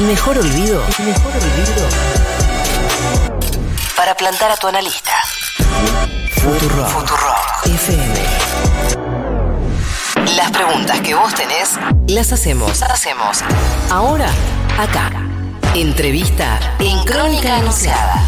El mejor olvido. El mejor olvido. Para plantar a tu analista. Futuro. Futuro. FM. Las preguntas que vos tenés, las hacemos. Hacemos. Ahora, acá. Entrevista en Crónica Anunciada.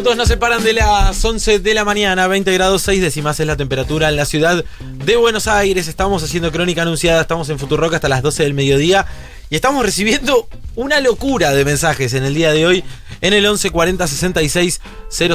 Minutos nos separan de las 11 de la mañana, 20 grados 6 décimas es la temperatura en la ciudad de Buenos Aires. Estamos haciendo crónica anunciada, estamos en Futuroca hasta las 12 del mediodía y estamos recibiendo una locura de mensajes en el día de hoy en el 11 40 66 000.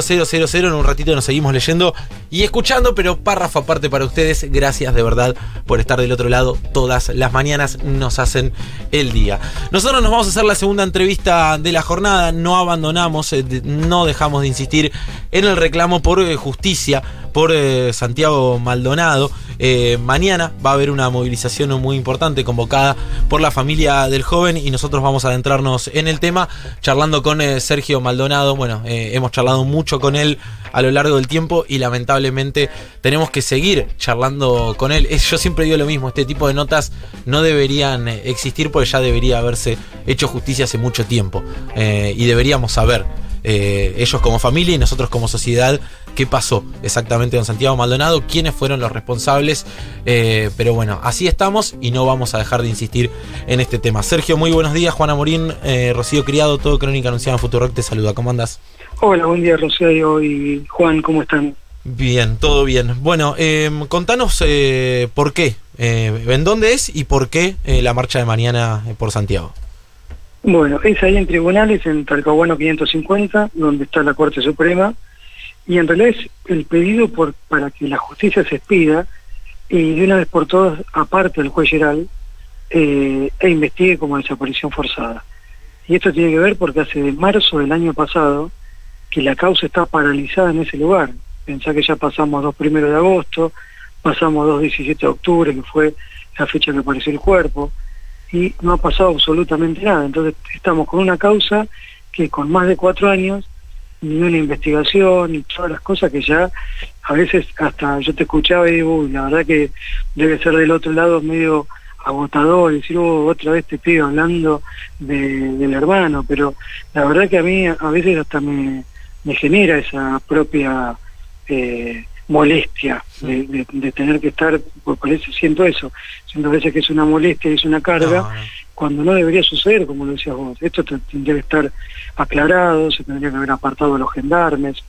En un ratito nos seguimos leyendo y escuchando, pero párrafo aparte para ustedes. Gracias de verdad por estar del otro lado. Todas las mañanas nos hacen el día. Nosotros nos vamos a hacer la segunda entrevista de la jornada. No abandonamos, eh, no dejamos de insistir en el reclamo por eh, justicia por eh, Santiago Maldonado. Eh, mañana va a haber una movilización muy importante convocada por la familia del joven y nosotros vamos a adentrarnos en el tema charlando con eh, Sergio Maldonado. Bueno, hemos charlado mucho con él a lo largo del tiempo y lamentablemente tenemos que seguir charlando con él. Yo siempre digo lo mismo, este tipo de notas no deberían existir porque ya debería haberse hecho justicia hace mucho tiempo y deberíamos saber. Ellos como familia y nosotros como sociedad qué pasó exactamente con Santiago Maldonado, quiénes fueron los responsables. Eh, pero bueno, así estamos y no vamos a dejar de insistir en este tema. Sergio, muy buenos días. Juana Morín, eh, Rocío Criado, todo Crónica Anunciada en Futurock te saluda. ¿Cómo andas? Hola, buen día Rocío y Juan, ¿cómo están? Bien, todo bien. Bueno, em, contanos eh, por qué, en dónde es y por qué la marcha de mañana por Santiago. Bueno, es ahí en tribunales, en Talcahuano 550, donde está la Corte Suprema, y en realidad es el pedido por, para que la justicia se expida y de una vez por todas aparte del juez Geral eh, e investigue como desaparición forzada. Y esto tiene que ver porque hace de marzo del año pasado que la causa está paralizada en ese lugar. Pensá que ya pasamos dos primeros de agosto, pasamos dos 17 de octubre, que fue la fecha que apareció el cuerpo, y no ha pasado absolutamente nada. Entonces estamos con una causa que con más de cuatro años ni una investigación, y todas las cosas que ya a veces hasta yo te escuchaba y la verdad que debe ser del otro lado medio agotador, decir, oh, otra vez te pido hablando del hermano, pero la verdad que a mí a veces hasta me, me genera esa propia eh, molestia de, tener que estar, por eso siento eso, siento a veces que es una molestia, es una carga, cuando no debería suceder, como lo decías vos. Esto tendría que estar aclarado, se tendría que haber apartado a los gendarmes,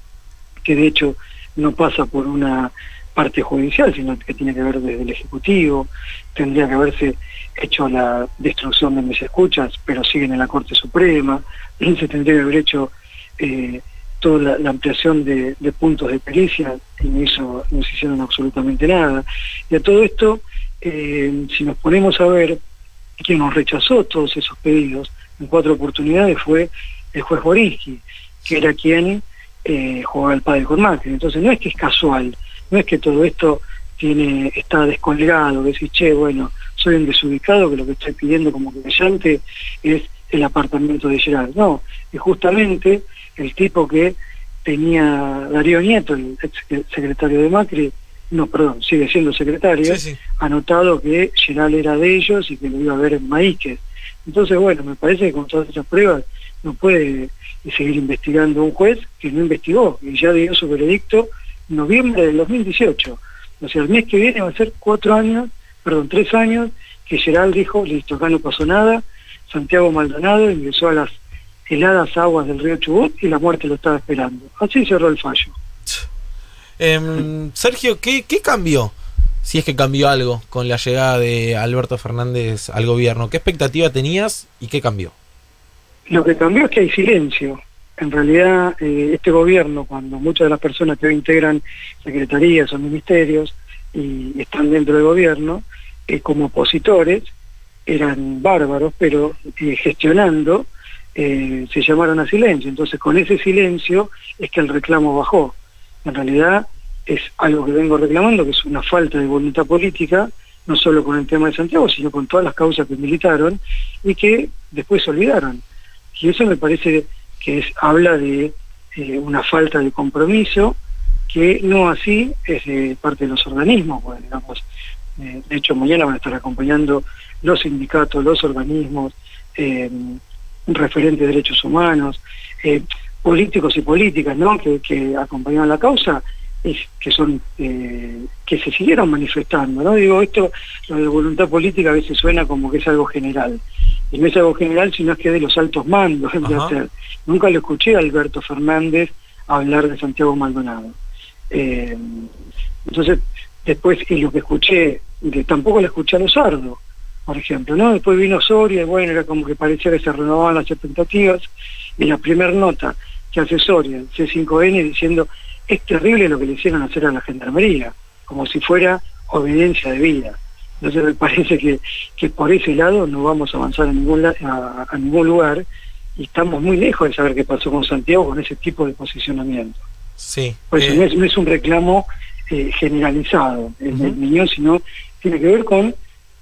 que de hecho no pasa por una parte judicial, sino que tiene que ver desde el Ejecutivo, tendría que haberse hecho la destrucción de mis escuchas, pero siguen en la Corte Suprema, se tendría que haber hecho eh, toda la, ampliación de, puntos de pericia y no, no se hicieron absolutamente nada. Y a todo esto, eh, si nos ponemos a ver quien nos rechazó todos esos pedidos en cuatro oportunidades fue el juez Borinsky, que era quien eh, jugaba el padre con Macri. Entonces no es que es casual, no es que todo esto tiene está descolgado, que decís, che, bueno, soy un desubicado, que lo que estoy pidiendo como creyente es el apartamento de Gerard. No, es justamente el tipo que tenía Darío Nieto, el ex secretario de Macri, no, perdón, sigue siendo secretario, ha notado que Geral era de ellos y que lo iba a ver en Maíquez. Entonces, bueno, me parece que con todas esas pruebas no puede seguir investigando un juez que no investigó y ya dio su veredicto en noviembre del 2018. O sea, el mes que viene va a ser cuatro años, perdón, tres años, que Geral dijo, listo, acá no pasó nada, Santiago Maldonado ingresó a las heladas aguas del río Chubut y la muerte lo estaba esperando. Así cerró el fallo. Em, Sergio, ¿qué, cambió? Si es que cambió algo con la llegada de Alberto Fernández al gobierno. ¿Qué expectativa tenías y qué cambió? Lo que cambió es que hay silencio. En realidad, eh, este gobierno, cuando muchas de las personas que hoy integran secretarías o ministerios y están dentro del gobierno, eh, como opositores, eran bárbaros, pero eh, se llamaron a silencio. Entonces, con ese silencio es que el reclamo bajó en realidad es algo que vengo reclamando, que es una falta de voluntad política, no solo con el tema de Santiago, sino con todas las causas que militaron y que después se olvidaron. Y eso me parece que es, habla de eh, una falta de compromiso que no así es parte de los organismos, pues, digamos, eh, de hecho mañana van a estar acompañando los sindicatos, los organismos, eh, referentes de derechos humanos, eh, políticos y políticas ¿no? que, que acompañaron la causa, es, que son eh, que se siguieron manifestando. ¿no? Digo, esto, lo de voluntad política a veces suena como que es algo general. Y no es algo general, sino es que de los altos mandos. Nunca lo escuché a Alberto Fernández hablar de Santiago Maldonado. Eh, entonces, después, y lo que escuché, que tampoco lo escuché a Lozardo, por ejemplo, ¿no? Después vino Soria y bueno, era como que parecía que se renovaban las expectativas y la primera nota que hace Soria, C5N, diciendo es terrible lo que le hicieron hacer a la gendarmería, como si fuera obediencia de vida. Entonces me parece que, que por ese lado no vamos a avanzar a ningún, a, ningún lugar y estamos muy lejos de saber qué pasó con Santiago con ese tipo de posicionamiento. Sí. Pues no, es, un reclamo eh, generalizado en el niño, sino tiene que ver con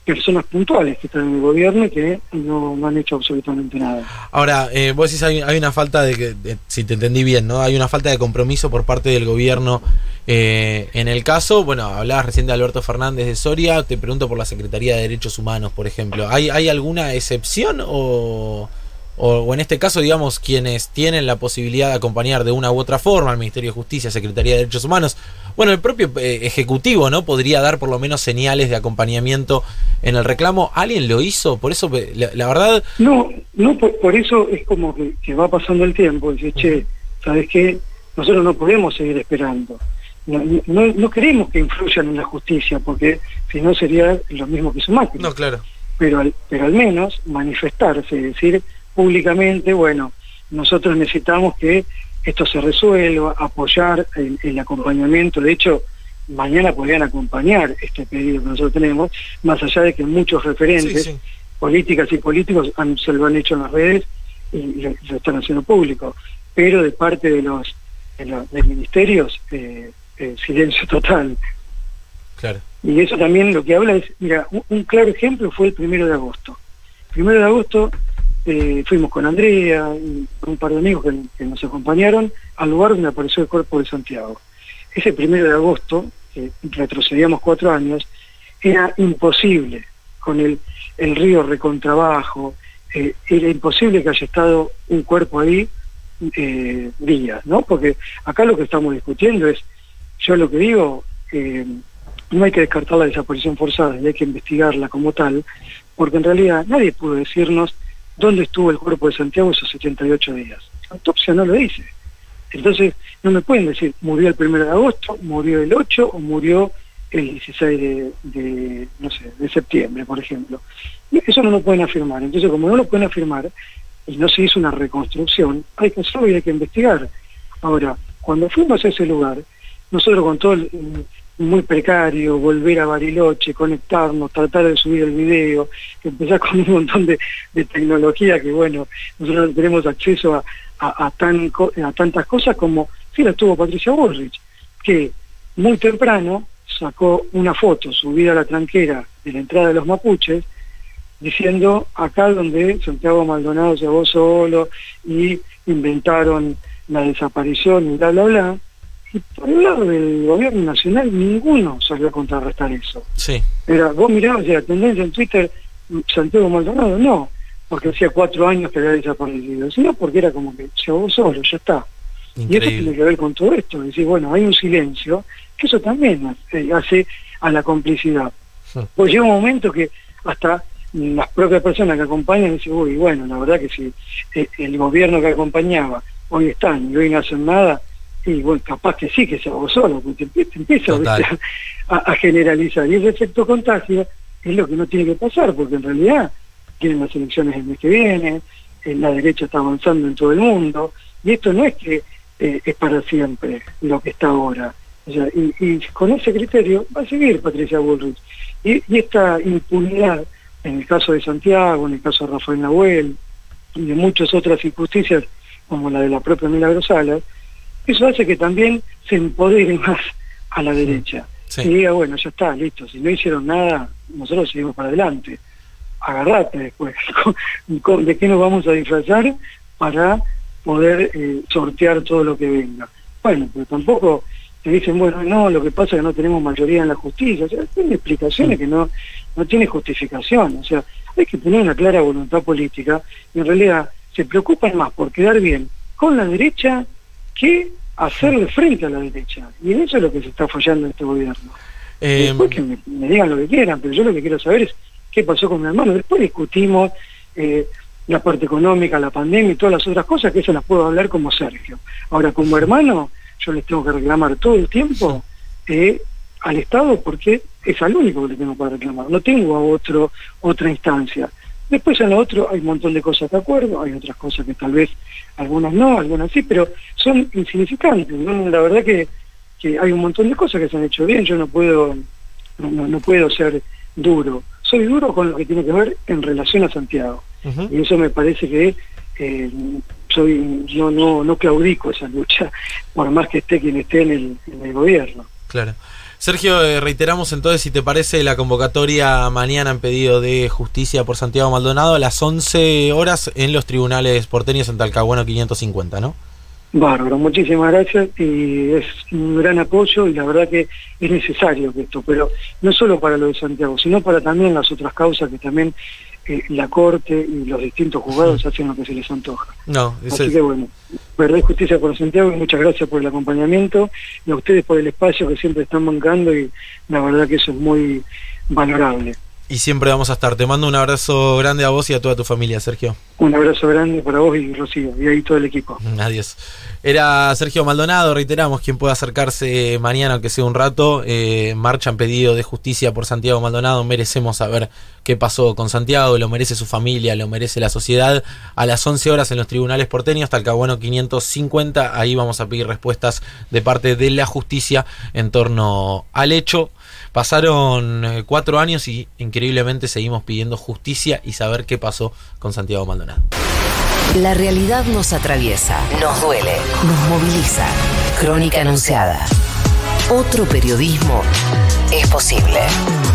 personas puntuales que están en el gobierno y que no, han hecho absolutamente nada. Ahora, eh, vos decís hay, hay una falta de, que, si te entendí bien, ¿no? Hay una falta de compromiso por parte del gobierno eh, en el caso. Bueno, hablabas recién de Alberto Fernández de Soria, te pregunto por la Secretaría de Derechos Humanos, por ejemplo. ¿Hay, hay alguna excepción o...? o, en este caso, digamos, quienes tienen la posibilidad de acompañar de una u otra forma al Ministerio de Justicia, Secretaría de Derechos Humanos, bueno, el propio eh, Ejecutivo, ¿no? Podría dar por lo menos señales de acompañamiento en el reclamo. ¿Alguien lo hizo? Por eso, la, verdad... No, no, por, eso es como que, va pasando el tiempo. Dice, che, ¿sabes qué? Nosotros no podemos seguir esperando. No, no, queremos que influyan en la justicia, porque si no sería lo mismo que su máquina. No, claro. Pero pero al menos manifestarse, es decir, públicamente, bueno, nosotros necesitamos que esto se resuelva, apoyar el, acompañamiento. De hecho, mañana podrían acompañar este pedido que nosotros tenemos, más allá de que muchos referentes, políticas y políticos se lo han hecho en las redes y lo, están haciendo público. Pero de parte de los, de ministerios, eh, eh, silencio total. Claro. Y eso también lo que habla es, mira, un, un claro ejemplo fue el primero de agosto. primero de agosto eh, fuimos con Andrea y un par de amigos que, nos acompañaron al lugar donde apareció el cuerpo de Santiago. Ese primero de agosto, retrocedíamos cuatro años, era imposible con el, el río recontrabajo, eh, era imposible que haya estado un cuerpo ahí eh, días, ¿no? Porque acá lo que estamos discutiendo es, yo lo que digo, no hay que descartar la desaparición forzada y hay que investigarla como tal, porque en realidad nadie pudo decirnos dónde estuvo el cuerpo de Santiago esos 78 días. La autopsia no lo dice. Entonces, no me pueden decir, murió el 1 de agosto, murió el 8 o murió el 16 de, no sé, de septiembre, por ejemplo. Eso no lo pueden afirmar. Entonces, como no lo pueden afirmar y no se hizo una reconstrucción, hay que hacerlo y hay que investigar. Ahora, cuando fuimos a ese lugar, nosotros con todo el, muy precario, volver a Bariloche, conectarnos, tratar de subir el video, empezar con un montón de, tecnología que, bueno, nosotros tenemos acceso a, a, tan, a tantas cosas como, sí, la tuvo Patricia Bullrich, que muy temprano sacó una foto subida a la tranquera de la entrada de los mapuches, diciendo acá donde Santiago Maldonado llegó solo y inventaron la desaparición y bla, bla, bla, y por el lado del gobierno nacional ninguno salió a contrarrestar eso. Sí. Era, vos mirabas la tendencia en Twitter, Santiago Maldonado, no, porque hacía cuatro años que había desaparecido, sino porque era como que se ahogó solo, ya está. Y eso tiene que ver con todo esto, es decir, bueno, hay un silencio, que eso también hace a la complicidad. Pues llega un momento que hasta las propias personas que acompañan dicen, uy, bueno, la verdad que si eh, el gobierno que acompañaba hoy están y hoy no hacen nada, y bueno, capaz que sí, que se hago solo, porque te, empieza a, generalizar. Y ese efecto contagio es lo que no tiene que pasar, porque en realidad tienen las elecciones el mes que viene, eh, la derecha está avanzando en todo el mundo, y esto no es que eh, es para siempre lo que está ahora. y, con ese criterio va a seguir Patricia Bullrich. Y, y, esta impunidad, en el caso de Santiago, en el caso de Rafael Nahuel, y de muchas otras injusticias, como la de la propia Milagro Salas, eso hace que también se empodere más a la derecha. Y diga, bueno, ya está, listo, si no hicieron nada, nosotros seguimos para adelante. Agarrate después, ¿de qué nos vamos a disfrazar para poder eh, sortear todo lo que venga? Bueno, pero tampoco te dicen, bueno, no, lo que pasa es que no tenemos mayoría en la justicia. O sea, tiene explicaciones que no, no tiene justificación. O sea, hay que tener una clara voluntad política y en realidad se preocupan más por quedar bien con la derecha que hacerle frente a la derecha. Y en eso es lo que se está fallando en este gobierno. Eh, Después que me, me digan lo que quieran, pero yo lo que quiero saber es qué pasó con mi hermano. Después discutimos eh, la parte económica, la pandemia y todas las otras cosas, que eso las puedo hablar como Sergio. Ahora, como hermano, yo les tengo que reclamar todo el tiempo eh, al Estado porque es al único que le tengo para reclamar. No tengo a otro otra instancia. Después en lo otro hay un montón de cosas de acuerdo, hay otras cosas que tal vez algunas no, algunas sí, pero son insignificantes. ¿no? La verdad que, que hay un montón de cosas que se han hecho bien, yo no puedo, no, no, puedo ser duro. Soy duro con lo que tiene que ver en relación a Santiago. Y eso me parece que eh, soy no, no, no claudico esa lucha, por más que esté quien esté en el, en el gobierno. Claro. Sergio, eh, reiteramos entonces, si te parece, la convocatoria mañana en pedido de justicia por Santiago Maldonado a las 11 horas en los tribunales porteños en Talcahuano 550, ¿no? Bárbaro, muchísimas gracias y es un gran apoyo y la verdad que es necesario esto, pero no solo para lo de Santiago, sino para también las otras causas que también eh, la Corte y los distintos juzgados hacen lo que se les antoja. No, Así es- que bueno, verdad y justicia por Santiago y muchas gracias por el acompañamiento y a ustedes por el espacio que siempre están bancando y la verdad que eso es muy valorable. Y siempre vamos a estar. Te mando un abrazo grande a vos y a toda tu familia, Sergio. Un abrazo grande para vos y Rocío y ahí todo el equipo. Adiós. Era Sergio Maldonado, reiteramos, quien pueda acercarse mañana, aunque sea un rato. Eh, marcha en pedido de justicia por Santiago Maldonado. Merecemos saber qué pasó con Santiago, lo merece su familia, lo merece la sociedad. A las 11 horas en los tribunales porteños, Talcahuano 550. Ahí vamos a pedir respuestas de parte de la justicia en torno al hecho. Pasaron eh, cuatro años y increíblemente seguimos pidiendo justicia y saber qué pasó con Santiago Maldonado. La realidad nos atraviesa, nos duele, nos moviliza. Crónica anunciada. Otro periodismo es posible.